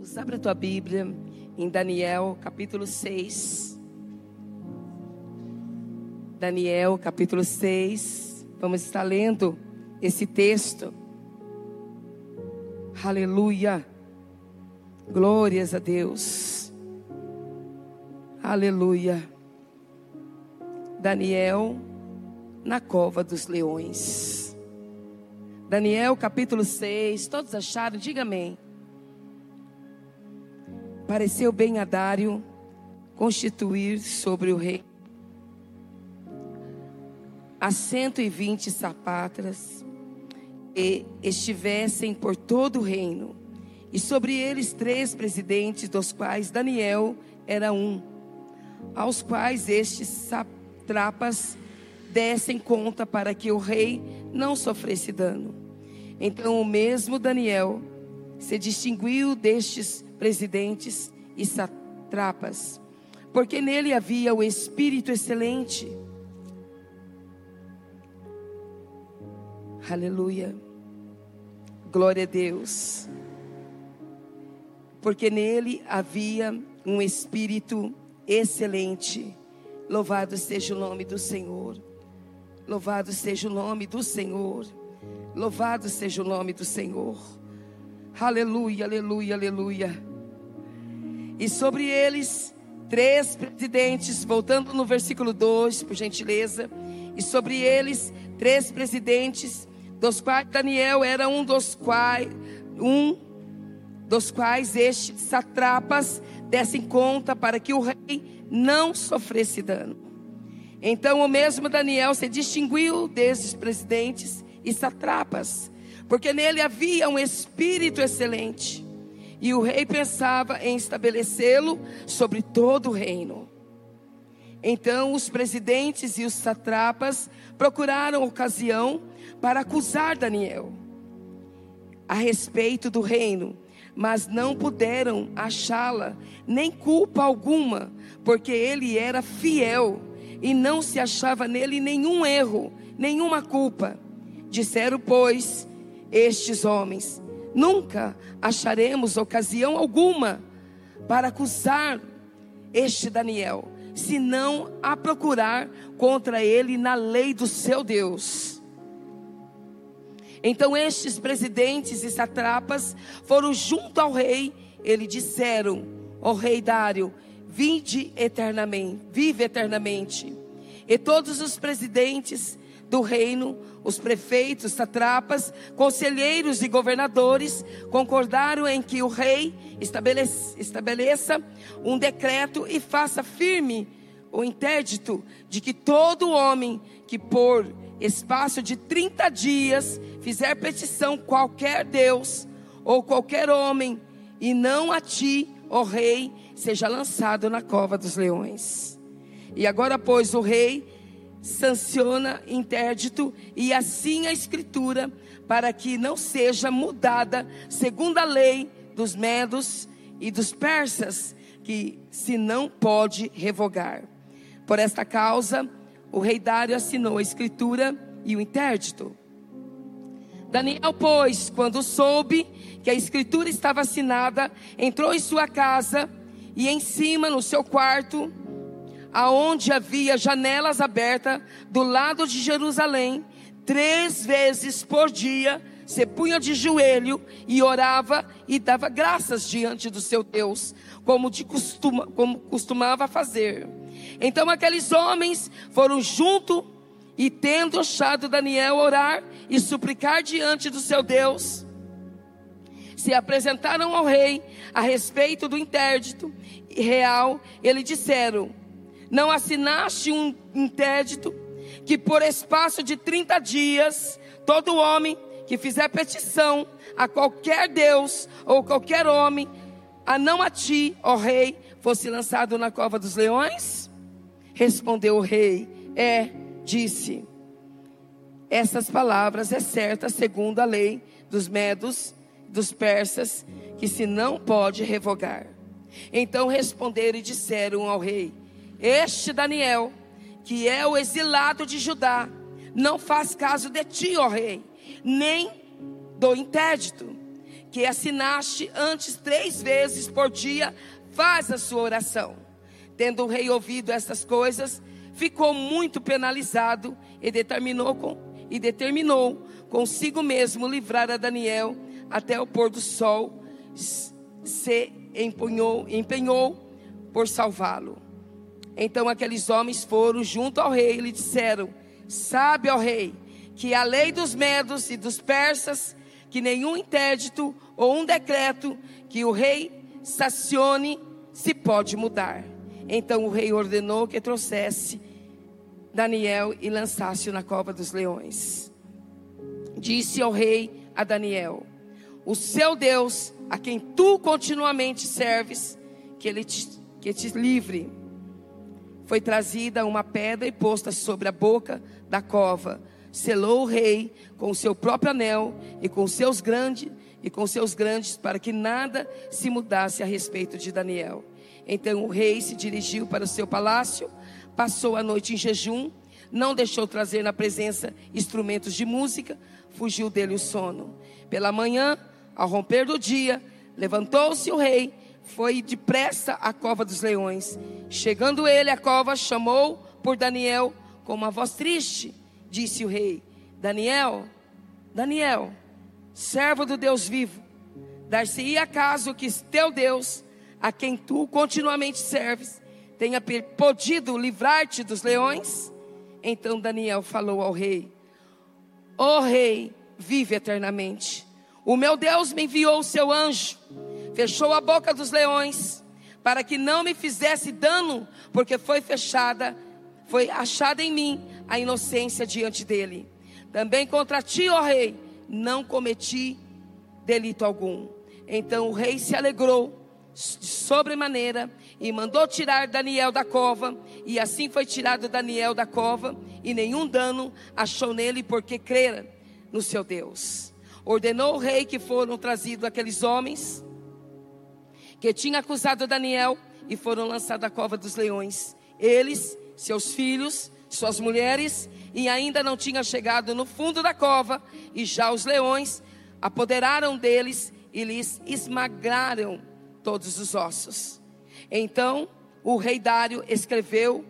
Deus. Abra a tua Bíblia em Daniel, capítulo 6. Daniel, capítulo 6. Vamos estar lendo esse texto. Aleluia. Glórias a Deus. Aleluia. Daniel na cova dos leões. Daniel capítulo 6. Todos acharam? Diga amém. Pareceu bem a Dário constituir sobre o rei a cento e vinte sapatras e estivessem por todo o reino, e sobre eles três presidentes, dos quais Daniel era um, aos quais estes satrapas dessem conta para que o rei não sofresse dano. Então o mesmo Daniel se distinguiu destes presidentes e satrapas, porque nele havia o espírito excelente. Aleluia. Glória a Deus. Porque nele havia um espírito excelente. Louvado seja o nome do Senhor. Louvado seja o nome do Senhor. Louvado seja o nome do Senhor. Aleluia, aleluia, aleluia e sobre eles três presidentes, voltando no versículo 2, por gentileza, e sobre eles três presidentes, dos quais Daniel era um dos quais um dos quais estes satrapas dessem conta para que o rei não sofresse dano. Então o mesmo Daniel se distinguiu desses presidentes e satrapas, porque nele havia um espírito excelente e o rei pensava em estabelecê-lo sobre todo o reino. Então os presidentes e os satrapas procuraram ocasião para acusar Daniel a respeito do reino, mas não puderam achá-la nem culpa alguma, porque ele era fiel e não se achava nele nenhum erro, nenhuma culpa. Disseram, pois, estes homens: Nunca acharemos ocasião alguma para acusar este Daniel, senão a procurar contra ele na lei do seu Deus. Então estes presidentes e satrapas foram junto ao rei, ele disseram: "Ó rei Dário, vinde eternamente, vive eternamente". E todos os presidentes do reino, os prefeitos, satrapas, conselheiros e governadores concordaram em que o rei estabeleça, um decreto e faça firme o interdito de que todo homem que por espaço de 30 dias fizer petição qualquer Deus ou qualquer homem e não a ti, ó rei, seja lançado na cova dos leões. E agora, pois, o rei sanciona interdito e assim a escritura para que não seja mudada segundo a lei dos medos e dos persas que se não pode revogar. Por esta causa, o rei Dário assinou a escritura e o interdito. Daniel, pois, quando soube que a escritura estava assinada, entrou em sua casa e em cima, no seu quarto, aonde havia janelas abertas do lado de Jerusalém, três vezes por dia, se punha de joelho e orava e dava graças diante do seu Deus, como, de costuma, como costumava fazer. Então aqueles homens foram junto e tendo achado Daniel orar e suplicar diante do seu Deus, se apresentaram ao rei a respeito do interdito real, eles disseram: não assinaste um interdito que por espaço de 30 dias, todo homem que fizer petição a qualquer Deus ou qualquer homem, a não a ti, ó rei, fosse lançado na cova dos leões? Respondeu o rei: É, disse. Essas palavras é certa segundo a lei dos medos, dos persas, que se não pode revogar. Então responderam e disseram ao rei: este Daniel, que é o exilado de Judá, não faz caso de ti, ó rei, nem do interdito que assinaste antes três vezes por dia, faz a sua oração. Tendo o rei ouvido estas coisas, ficou muito penalizado e determinou, com, e determinou consigo mesmo livrar a Daniel até o pôr do sol, se empenhou, empenhou por salvá-lo. Então aqueles homens foram junto ao rei e lhe disseram: Sabe, ó rei, que a lei dos medos e dos persas, que nenhum interdito ou um decreto que o rei sacione se pode mudar. Então o rei ordenou que trouxesse Daniel e lançasse-o na cova dos leões. Disse ao rei a Daniel: O seu Deus, a quem tu continuamente serves, que ele te, que te livre. Foi trazida uma pedra e posta sobre a boca da cova. Selou o rei com o seu próprio anel e com seus grandes e com seus grandes para que nada se mudasse a respeito de Daniel. Então o rei se dirigiu para o seu palácio passou a noite em jejum, não deixou trazer na presença instrumentos de música, fugiu dele o sono. Pela manhã, ao romper do dia, levantou-se o rei, foi depressa à cova dos leões. Chegando ele à cova, chamou por Daniel com uma voz triste. Disse o rei: Daniel, Daniel, servo do Deus vivo, dar-se-ia acaso que teu Deus, a quem tu continuamente serves, tenha podido livrar-te dos leões? Então Daniel falou ao rei: Ó oh, rei, vive eternamente. O meu Deus me enviou o seu anjo, fechou a boca dos leões, para que não me fizesse dano, porque foi fechada, foi achada em mim a inocência diante dele. Também contra ti, ó rei, não cometi delito algum. Então o rei se alegrou de sobremaneira e mandou tirar Daniel da cova, e assim foi tirado Daniel da cova, e nenhum dano achou nele, porque crera no seu Deus. Ordenou o rei que foram trazidos aqueles homens que tinham acusado Daniel e foram lançados à cova dos leões. Eles, seus filhos, suas mulheres, e ainda não tinham chegado no fundo da cova, e já os leões apoderaram deles e lhes esmagaram todos os ossos. Então o rei Dário escreveu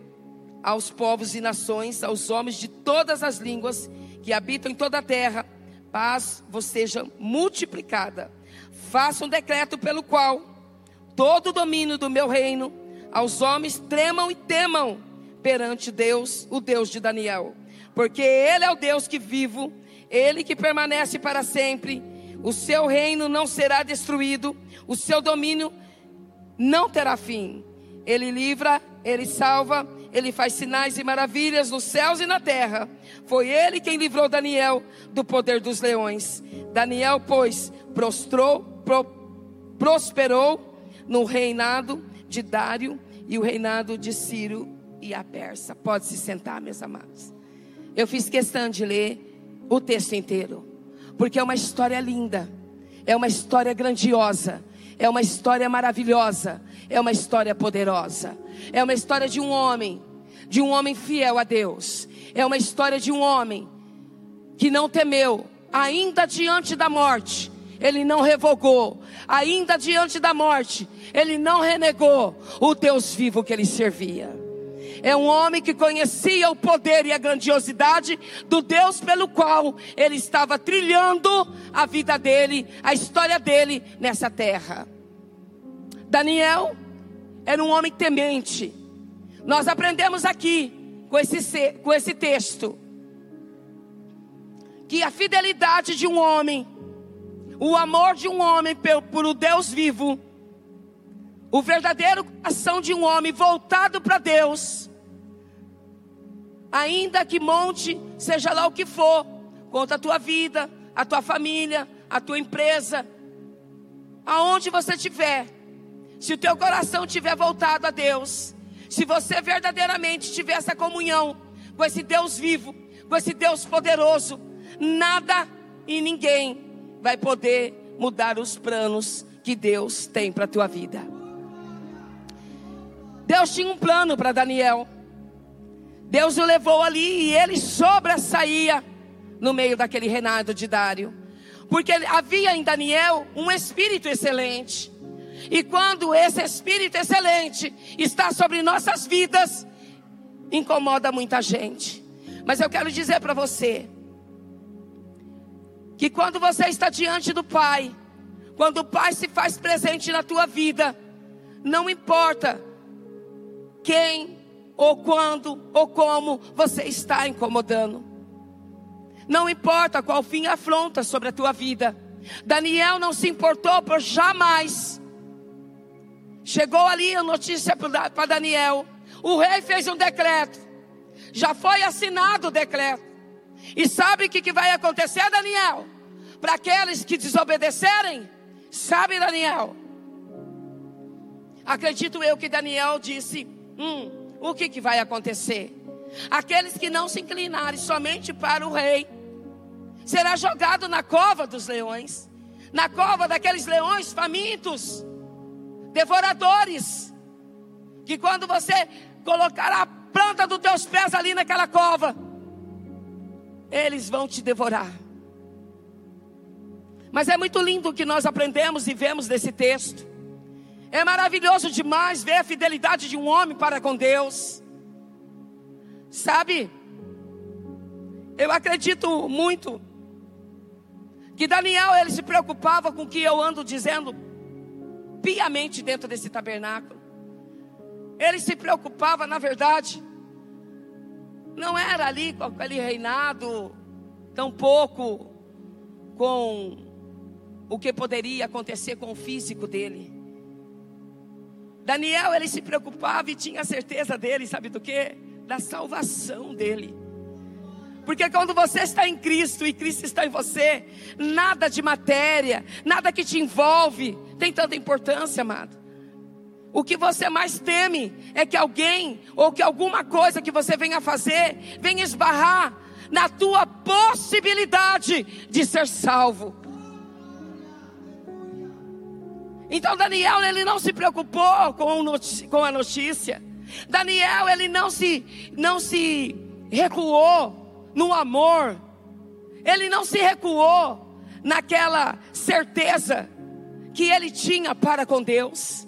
aos povos e nações, aos homens de todas as línguas que habitam em toda a terra, paz vos seja multiplicada. Faça um decreto pelo qual todo o domínio do meu reino, aos homens tremam e temam perante Deus, o Deus de Daniel, porque Ele é o Deus que vivo, Ele que permanece para sempre o seu reino não será destruído, o seu domínio não terá fim. Ele livra, ele salva, ele faz sinais e maravilhas nos céus e na terra. Foi ele quem livrou Daniel do poder dos leões. Daniel, pois, prostrou, pro, prosperou no reinado de Dário e o reinado de Ciro e a Persa. Pode se sentar, meus amados. Eu fiz questão de ler o texto inteiro porque é uma história linda, é uma história grandiosa, é uma história maravilhosa, é uma história poderosa, é uma história de um homem, de um homem fiel a Deus, é uma história de um homem que não temeu, ainda diante da morte, ele não revogou, ainda diante da morte, ele não renegou o Deus vivo que ele servia. É um homem que conhecia o poder e a grandiosidade do Deus pelo qual ele estava trilhando a vida dele, a história dele nessa terra. Daniel era um homem temente. Nós aprendemos aqui com esse, com esse texto que a fidelidade de um homem, o amor de um homem por, o Deus vivo, o verdadeiro coração de um homem voltado para Deus, ainda que monte, seja lá o que for, contra a tua vida, a tua família, a tua empresa, aonde você estiver, se o teu coração estiver voltado a Deus, se você verdadeiramente tiver essa comunhão com esse Deus vivo, com esse Deus poderoso, nada e ninguém vai poder mudar os planos que Deus tem para a tua vida. Deus tinha um plano para Daniel. Deus o levou ali e ele sobressaía no meio daquele reinado de Dário. Porque havia em Daniel um espírito excelente. E quando esse espírito excelente está sobre nossas vidas, incomoda muita gente. Mas eu quero dizer para você que quando você está diante do Pai, quando o Pai se faz presente na tua vida, não importa quem ou quando ou como você está incomodando. Não importa qual fim afronta sobre a tua vida. Daniel não se importou por jamais. Chegou ali a notícia para Daniel. O rei fez um decreto. Já foi assinado o decreto. E sabe o que, que vai acontecer, Daniel? Para aqueles que desobedecerem, sabe, Daniel? Acredito eu que Daniel disse: Hum, o que, que vai acontecer? Aqueles que não se inclinarem somente para o rei, será jogado na cova dos leões, na cova daqueles leões famintos, devoradores, que quando você colocar a planta dos teus pés ali naquela cova, eles vão te devorar. Mas é muito lindo o que nós aprendemos e vemos desse texto. É maravilhoso demais ver a fidelidade de um homem para com Deus. Sabe? Eu acredito muito que Daniel ele se preocupava com o que eu ando dizendo piamente dentro desse tabernáculo. Ele se preocupava, na verdade, não era ali com aquele reinado, tampouco com o que poderia acontecer com o físico dele. Daniel, ele se preocupava e tinha certeza dele, sabe do que? Da salvação dele. Porque quando você está em Cristo e Cristo está em você, nada de matéria, nada que te envolve tem tanta importância, amado. O que você mais teme é que alguém ou que alguma coisa que você venha fazer venha esbarrar na tua possibilidade de ser salvo. Então Daniel ele não se preocupou com, a notícia. Daniel ele não se não se recuou no amor. Ele não se recuou naquela certeza que ele tinha para com Deus.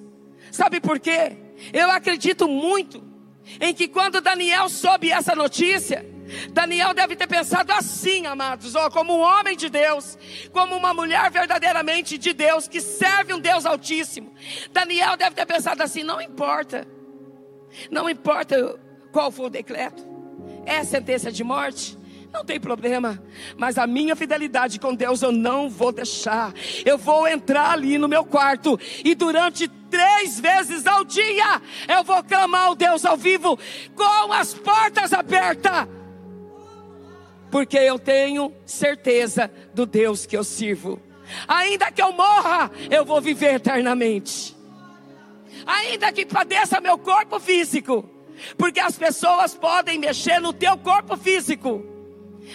Sabe por quê? Eu acredito muito em que quando Daniel soube essa notícia, Daniel deve ter pensado assim, amados, ó, como um homem de Deus, como uma mulher verdadeiramente de Deus, que serve um Deus Altíssimo. Daniel deve ter pensado assim: não importa, não importa qual for o decreto, é sentença de morte, não tem problema, mas a minha fidelidade com Deus eu não vou deixar. Eu vou entrar ali no meu quarto e durante três vezes ao dia eu vou clamar ao Deus ao vivo com as portas abertas porque eu tenho certeza do Deus que eu sirvo. Ainda que eu morra, eu vou viver eternamente. Ainda que padeça meu corpo físico, porque as pessoas podem mexer no teu corpo físico,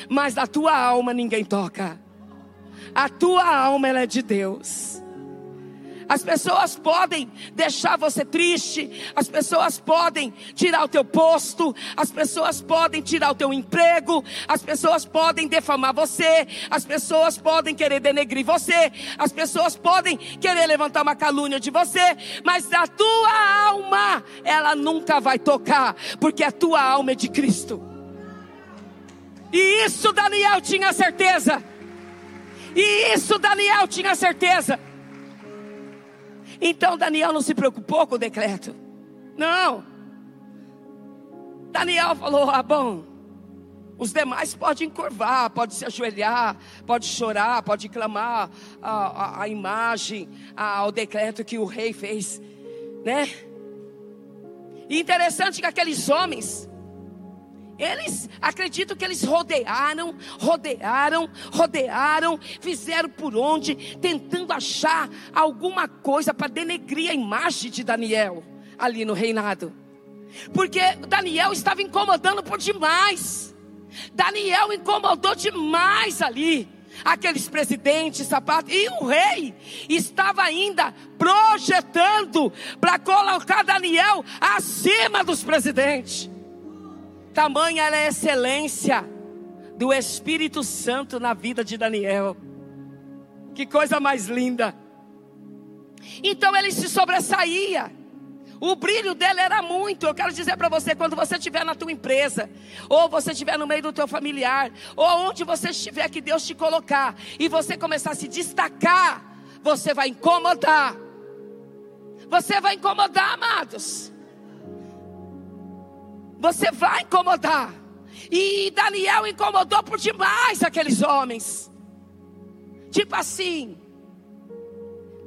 mas a tua alma ninguém toca. A tua alma ela é de Deus. As pessoas podem deixar você triste, as pessoas podem tirar o teu posto, as pessoas podem tirar o teu emprego, as pessoas podem defamar você, as pessoas podem querer denegrir você, as pessoas podem querer levantar uma calúnia de você, mas a tua alma, ela nunca vai tocar, porque a tua alma é de Cristo. E isso Daniel tinha certeza. E isso Daniel tinha certeza. Então Daniel não se preocupou com o decreto. Não. Daniel falou: ah, bom, os demais podem curvar, pode se ajoelhar, pode chorar, pode clamar a, a, a imagem, a, ao decreto que o rei fez, né? E interessante que aqueles homens, eles acredito que eles rodearam, rodearam, rodearam, fizeram por onde, tentando achar alguma coisa para denegrir a imagem de Daniel ali no reinado. Porque Daniel estava incomodando por demais. Daniel incomodou demais ali aqueles presidentes, sapatos, e o rei estava ainda projetando para colocar Daniel acima dos presidentes. Tamanha era a excelência do Espírito Santo na vida de Daniel. Que coisa mais linda. Então ele se sobressaía. O brilho dele era muito. Eu quero dizer para você, quando você estiver na tua empresa, ou você estiver no meio do teu familiar, ou onde você estiver que Deus te colocar, e você começar a se destacar, você vai incomodar. Você vai incomodar, amados. Você vai incomodar. E Daniel incomodou por demais aqueles homens. Tipo assim,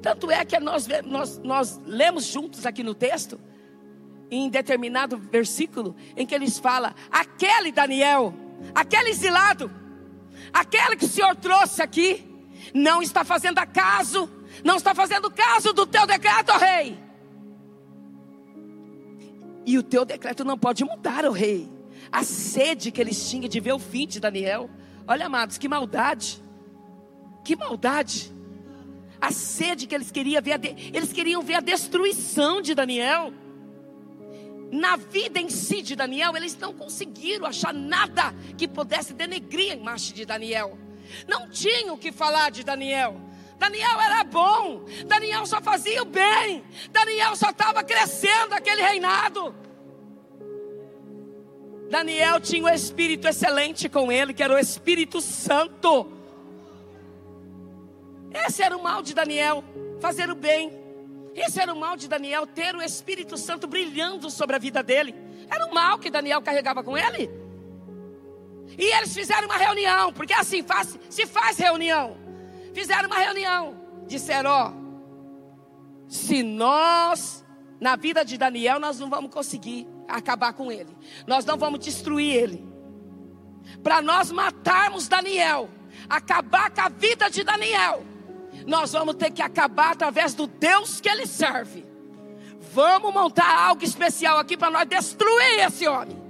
tanto é que nós, nós, nós lemos juntos aqui no texto, em determinado versículo, em que eles falam: aquele Daniel, aquele exilado, aquele que o Senhor trouxe aqui, não está fazendo caso, não está fazendo caso do teu decreto, rei. E o teu decreto não pode mudar, o rei. A sede que eles tinham de ver o fim de Daniel. Olha, amados, que maldade. Que maldade a sede que eles queriam ver, eles queriam ver a destruição de Daniel. Na vida em si de Daniel, eles não conseguiram achar nada que pudesse denegrir a imagem de Daniel. Não tinham o que falar de Daniel. Daniel era bom, Daniel só fazia o bem, Daniel só estava crescendo aquele reinado. Daniel tinha um espírito excelente com ele, que era o Espírito Santo. Esse era o mal de Daniel, fazer o bem. Esse era o mal de Daniel, ter o Espírito Santo brilhando sobre a vida dele. Era o mal que Daniel carregava com ele. E eles fizeram uma reunião, porque assim faz, se faz reunião. Fizeram uma reunião. Disseram: Ó, se nós, na vida de Daniel, nós não vamos conseguir acabar com ele, nós não vamos destruir ele. Para nós matarmos Daniel, acabar com a vida de Daniel, nós vamos ter que acabar através do Deus que ele serve. Vamos montar algo especial aqui para nós destruir esse homem.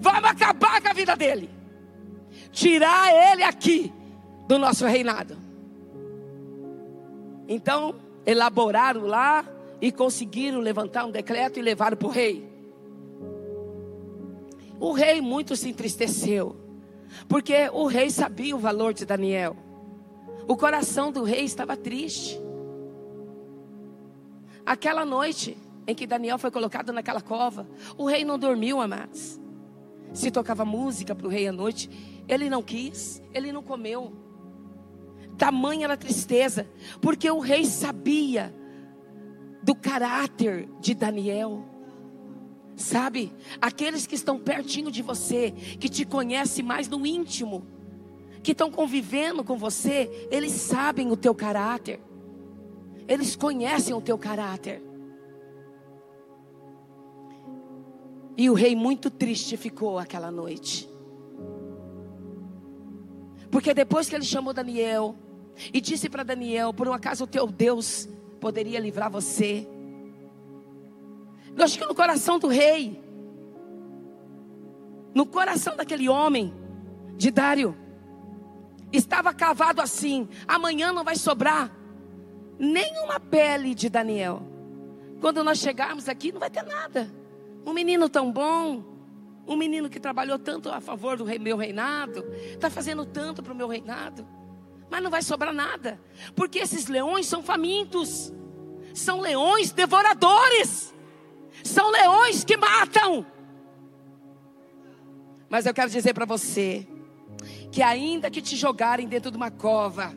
Vamos acabar com a vida dele. Tirar ele aqui do nosso reinado. Então, elaboraram lá e conseguiram levantar um decreto e levaram para o rei. O rei muito se entristeceu, porque o rei sabia o valor de Daniel. O coração do rei estava triste. Aquela noite em que Daniel foi colocado naquela cova, o rei não dormiu, amados. Se tocava música para o rei à noite, ele não quis, ele não comeu. Tamanha era a tristeza, porque o rei sabia do caráter de Daniel. Sabe, aqueles que estão pertinho de você, que te conhecem mais no íntimo, que estão convivendo com você, eles sabem o teu caráter. Eles conhecem o teu caráter. E o rei muito triste ficou aquela noite. Porque depois que ele chamou Daniel e disse para Daniel: Por um acaso o teu Deus poderia livrar você? Eu acho que no coração do rei, no coração daquele homem, de Dário, Estava cavado assim: amanhã não vai sobrar nenhuma pele de Daniel. Quando nós chegarmos aqui, não vai ter nada. Um menino tão bom, um menino que trabalhou tanto a favor do meu reinado, está fazendo tanto para o meu reinado, mas não vai sobrar nada, porque esses leões são famintos, são leões devoradores, são leões que matam. Mas eu quero dizer para você, que ainda que te jogarem dentro de uma cova,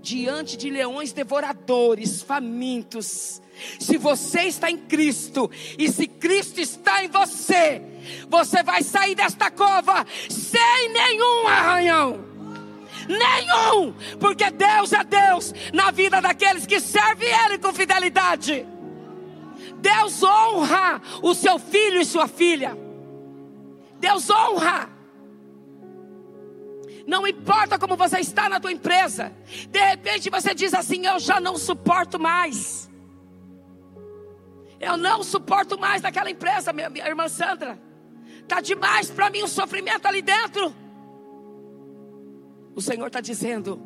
diante de leões devoradores, famintos, se você está em Cristo e se Cristo está em você, você vai sair desta cova sem nenhum arranhão. Nenhum, porque Deus é Deus na vida daqueles que servem Ele com fidelidade. Deus honra o seu filho e sua filha. Deus honra. Não importa como você está na tua empresa. De repente você diz assim: "Eu já não suporto mais". Eu não suporto mais daquela empresa, minha, minha irmã Sandra. Tá demais para mim o sofrimento ali dentro. O Senhor está dizendo: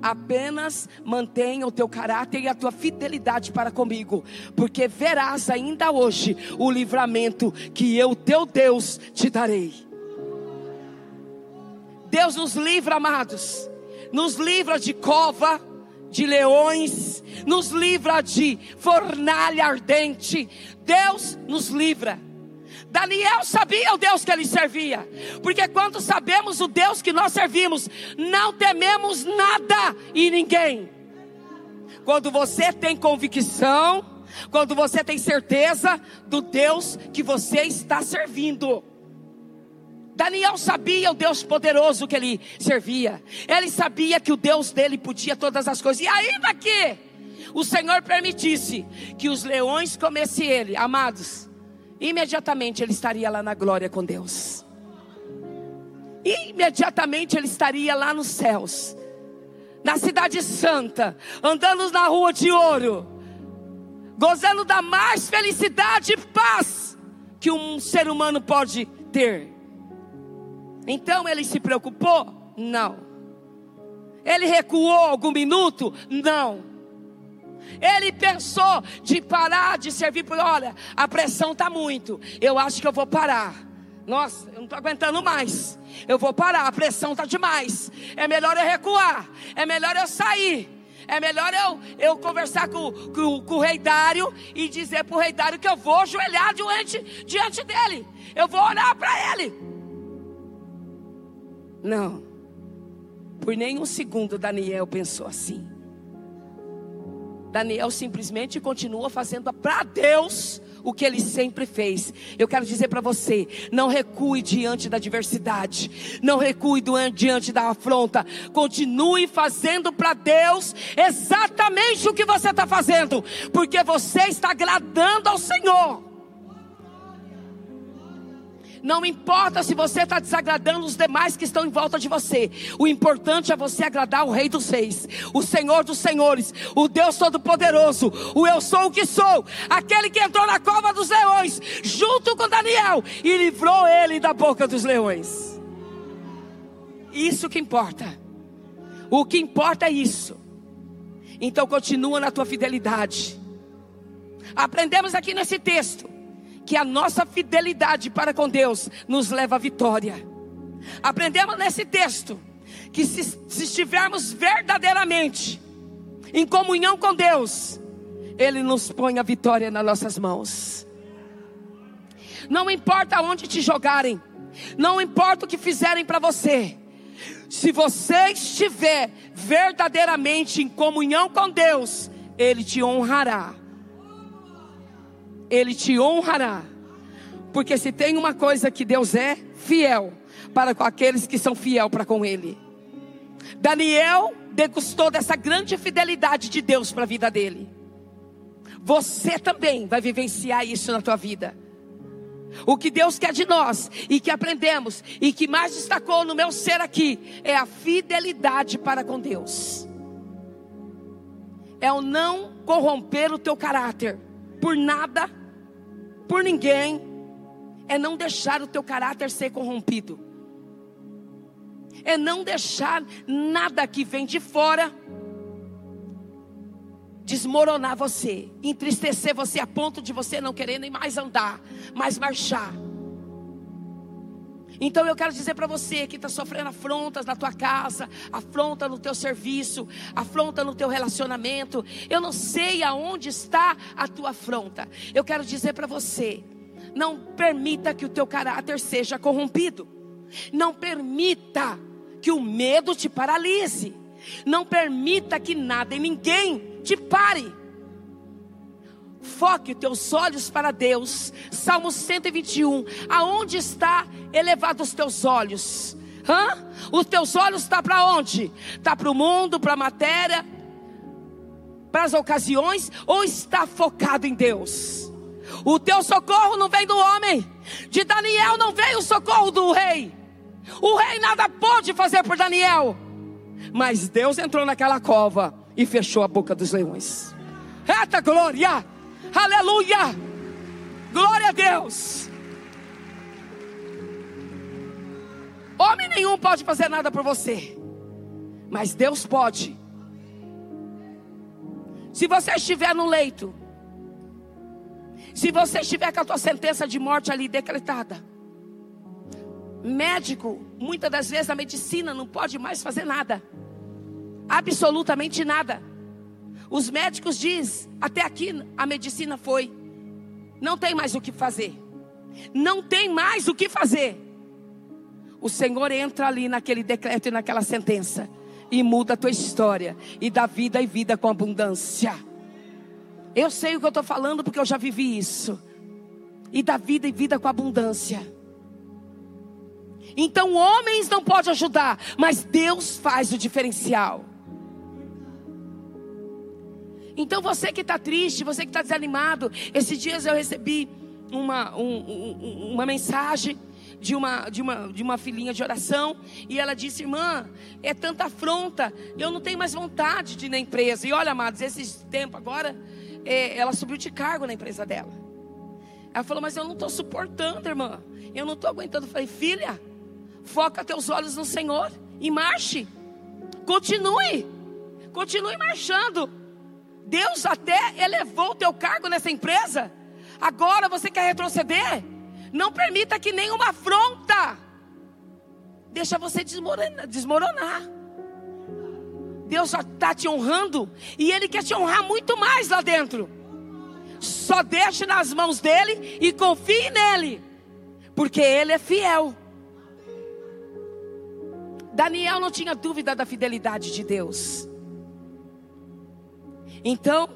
apenas mantenha o teu caráter e a tua fidelidade para comigo, porque verás ainda hoje o livramento que eu, teu Deus, te darei. Deus nos livra, amados. Nos livra de cova, de leões, nos livra de fornalha ardente. Deus nos livra. Daniel sabia o Deus que ele servia, porque quando sabemos o Deus que nós servimos, não tememos nada e ninguém. Quando você tem convicção, quando você tem certeza do Deus que você está servindo. Daniel sabia o Deus poderoso que ele servia. Ele sabia que o Deus dele podia todas as coisas. E ainda que o Senhor permitisse que os leões comessem ele, amados, imediatamente ele estaria lá na glória com Deus. Imediatamente ele estaria lá nos céus, na cidade santa, andando na rua de ouro, gozando da mais felicidade e paz que um ser humano pode ter. Então ele se preocupou? Não. Ele recuou algum minuto? Não. Ele pensou de parar de servir, porque olha, a pressão está muito. Eu acho que eu vou parar. Nossa, eu não estou aguentando mais. Eu vou parar, a pressão está demais. É melhor eu recuar. É melhor eu sair. É melhor eu, eu conversar com, com, com o rei Dário e dizer para o rei Dário que eu vou ajoelhar diante, diante dele. Eu vou olhar para ele. Não. Por nenhum segundo Daniel pensou assim. Daniel simplesmente continua fazendo para Deus o que ele sempre fez. Eu quero dizer para você: não recue diante da adversidade, não recue diante da afronta. Continue fazendo para Deus exatamente o que você está fazendo, porque você está agradando ao Senhor. Não importa se você está desagradando os demais que estão em volta de você. O importante é você agradar o Rei dos Reis, o Senhor dos Senhores, o Deus Todo-Poderoso, o Eu Sou o que Sou, aquele que entrou na cova dos leões, junto com Daniel, e livrou ele da boca dos leões. Isso que importa. O que importa é isso. Então continua na tua fidelidade. Aprendemos aqui nesse texto que a nossa fidelidade para com Deus nos leva à vitória. Aprendemos nesse texto que se, se estivermos verdadeiramente em comunhão com Deus, Ele nos põe a vitória nas nossas mãos. Não importa onde te jogarem, não importa o que fizerem para você, se você estiver verdadeiramente em comunhão com Deus, Ele te honrará. Ele te honrará. Porque se tem uma coisa que Deus é, fiel para com aqueles que são fiel para com Ele. Daniel degustou dessa grande fidelidade de Deus para a vida dele. Você também vai vivenciar isso na tua vida. O que Deus quer de nós e que aprendemos e que mais destacou no meu ser aqui é a fidelidade para com Deus. É o não corromper o teu caráter por nada por ninguém, é não deixar o teu caráter ser corrompido, é não deixar nada que vem de fora desmoronar você, entristecer você a ponto de você não querer nem mais andar, mais marchar. Então eu quero dizer para você que está sofrendo afrontas na tua casa, afronta no teu serviço, afronta no teu relacionamento. Eu não sei aonde está a tua afronta. Eu quero dizer para você, não permita que o teu caráter seja corrompido. Não permita que o medo te paralise. Não permita que nada e ninguém te pare. Foque teus olhos para Deus. Salmo 121. Aonde está elevado os teus olhos? Hã? Os teus olhos estão tá para onde? Está para o mundo, para a matéria, para as ocasiões, ou está focado em Deus? O teu socorro não vem do homem. De Daniel não veio o socorro do rei. O rei nada pôde fazer por Daniel. Mas Deus entrou naquela cova e fechou a boca dos leões. Eita glória! Aleluia! Glória a Deus! Homem nenhum pode fazer nada por você, mas Deus pode. Se você estiver no leito, se você estiver com a tua sentença de morte ali decretada, médico, muitas das vezes a medicina não pode mais fazer nada, absolutamente nada. Os médicos dizem, até aqui a medicina foi. Não tem mais o que fazer. Não tem mais o que fazer. O Senhor entra ali naquele decreto e naquela sentença e muda a tua história e dá vida e vida com abundância. Eu sei o que eu estou falando porque eu já vivi isso. E dá vida e vida com abundância. Então homens não podem ajudar, mas Deus faz o diferencial. Então você que está triste, você que está desanimado, esses dias eu recebi uma, um, um, uma mensagem de uma, de, uma, de uma filhinha de oração e ela disse: Irmã, é tanta afronta, eu não tenho mais vontade de ir na empresa. E olha, amados, esse tempo agora, é, ela subiu de cargo na empresa dela. Ela falou: Mas eu não estou suportando, irmã, eu não estou aguentando. Eu falei: Filha, foca teus olhos no Senhor e marche, continue, continue marchando. Deus até elevou o teu cargo nessa empresa. Agora você quer retroceder? Não permita que nenhuma afronta deixa você desmoronar. desmoronar. Deus já está te honrando e Ele quer te honrar muito mais lá dentro. Só deixe nas mãos dele e confie nele, porque Ele é fiel. Daniel não tinha dúvida da fidelidade de Deus. Então,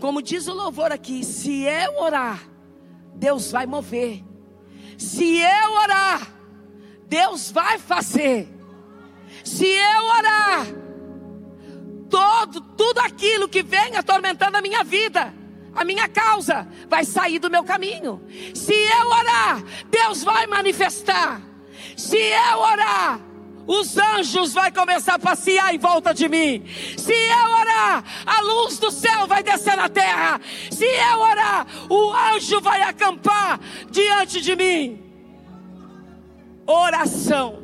como diz o louvor aqui, se eu orar, Deus vai mover. Se eu orar, Deus vai fazer. Se eu orar, todo, tudo aquilo que vem atormentando a minha vida, a minha causa, vai sair do meu caminho. Se eu orar, Deus vai manifestar. Se eu orar, os anjos vão começar a passear em volta de mim. Se eu orar, a luz do céu vai descer na terra. Se eu orar, o anjo vai acampar diante de mim. Oração,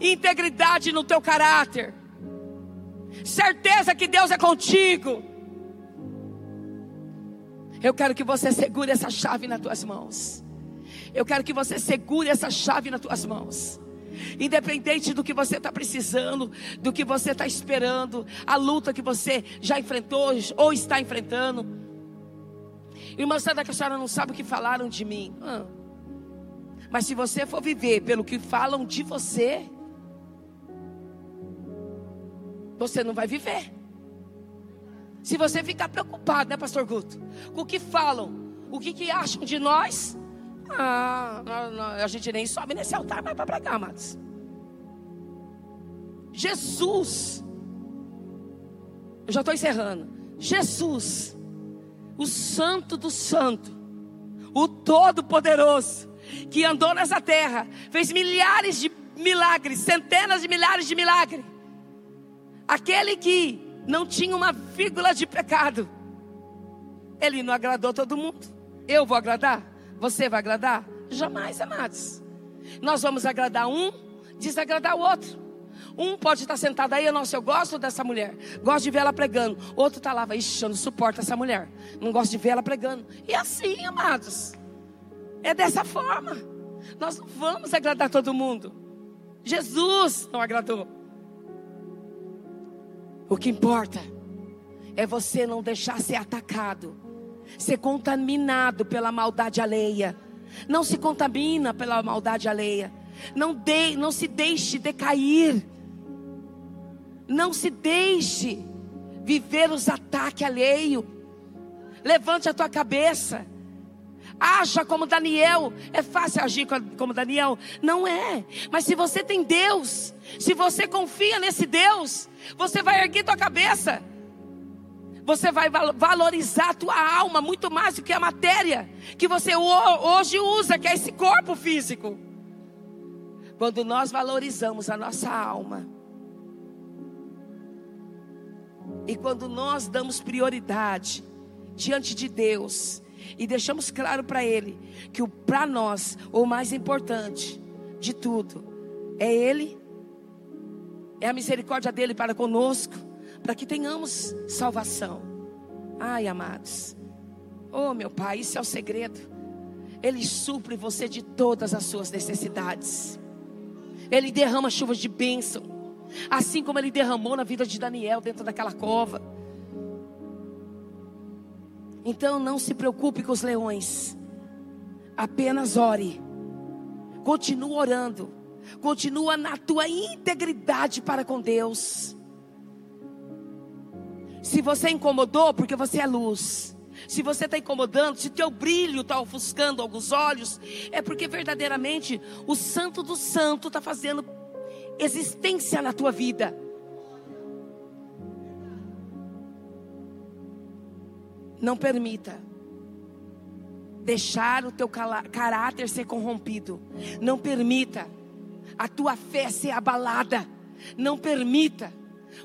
integridade no teu caráter, certeza que Deus é contigo. Eu quero que você segure essa chave nas tuas mãos. Eu quero que você segure essa chave nas tuas mãos. Independente do que você está precisando, do que você está esperando, a luta que você já enfrentou ou está enfrentando. Irmã, será que a senhora não sabe o que falaram de mim? Mas se você for viver pelo que falam de você, você não vai viver. Se você ficar preocupado, né, Pastor Guto, com o que falam, o que, que acham de nós, ah, a gente nem sobe nesse altar mais para pregar, amados. Jesus, eu já estou encerrando. Jesus, o Santo do Santo, o Todo-Poderoso, que andou nessa terra, fez milhares de milagres, centenas de milhares de milagres. Aquele que não tinha uma vírgula de pecado, ele não agradou todo mundo. Eu vou agradar? Você vai agradar? Jamais, amados. Nós vamos agradar um, desagradar o outro. Um pode estar sentado aí, nossa, eu gosto dessa mulher, gosto de ver ela pregando. Outro está lá, ixi, eu não suporto essa mulher, não gosto de ver ela pregando. E assim, amados, é dessa forma. Nós não vamos agradar todo mundo. Jesus não agradou. O que importa é você não deixar ser atacado ser contaminado pela maldade alheia. Não se contamina pela maldade alheia. Não, de, não se deixe decair. Não se deixe viver os ataques alheios. Levante a tua cabeça. Acha como Daniel. É fácil agir como Daniel? Não é. Mas se você tem Deus, se você confia nesse Deus, você vai erguer tua cabeça. Você vai valorizar a tua alma muito mais do que a matéria que você hoje usa, que é esse corpo físico. Quando nós valorizamos a nossa alma, e quando nós damos prioridade diante de Deus e deixamos claro para Ele que para nós o mais importante de tudo é Ele, é a misericórdia dele para conosco para que tenhamos salvação. Ai, amados. Oh, meu Pai, isso é o segredo. Ele supre você de todas as suas necessidades. Ele derrama chuvas de bênção. Assim como ele derramou na vida de Daniel dentro daquela cova. Então não se preocupe com os leões. Apenas ore. Continua orando. Continua na tua integridade para com Deus. Se você incomodou, porque você é luz. Se você está incomodando, se teu brilho está ofuscando alguns olhos, é porque verdadeiramente o Santo do Santo está fazendo existência na tua vida. Não permita deixar o teu caráter ser corrompido. Não permita a tua fé ser abalada. Não permita.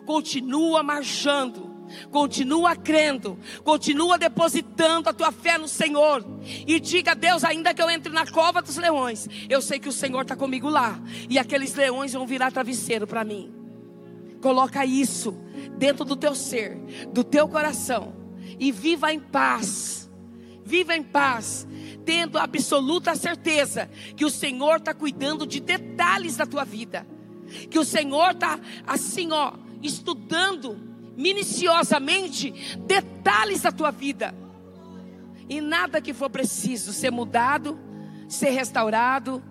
Continua marchando. Continua crendo, continua depositando a tua fé no Senhor. E diga a Deus: ainda que eu entre na cova dos leões, eu sei que o Senhor está comigo lá. E aqueles leões vão virar travesseiro para mim. Coloca isso dentro do teu ser, do teu coração. E viva em paz. Viva em paz tendo absoluta certeza que o Senhor está cuidando de detalhes da tua vida, que o Senhor está assim, ó, estudando minuciosamente detalhes da tua vida, e nada que for preciso ser mudado, ser restaurado,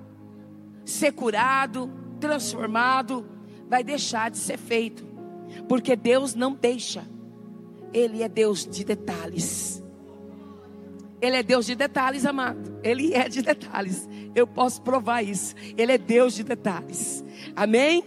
ser curado, transformado, vai deixar de ser feito, porque Deus não deixa, Ele é Deus de detalhes. Ele é Deus de detalhes, amado. Ele é de detalhes. Eu posso provar isso. Ele é Deus de detalhes. Amém?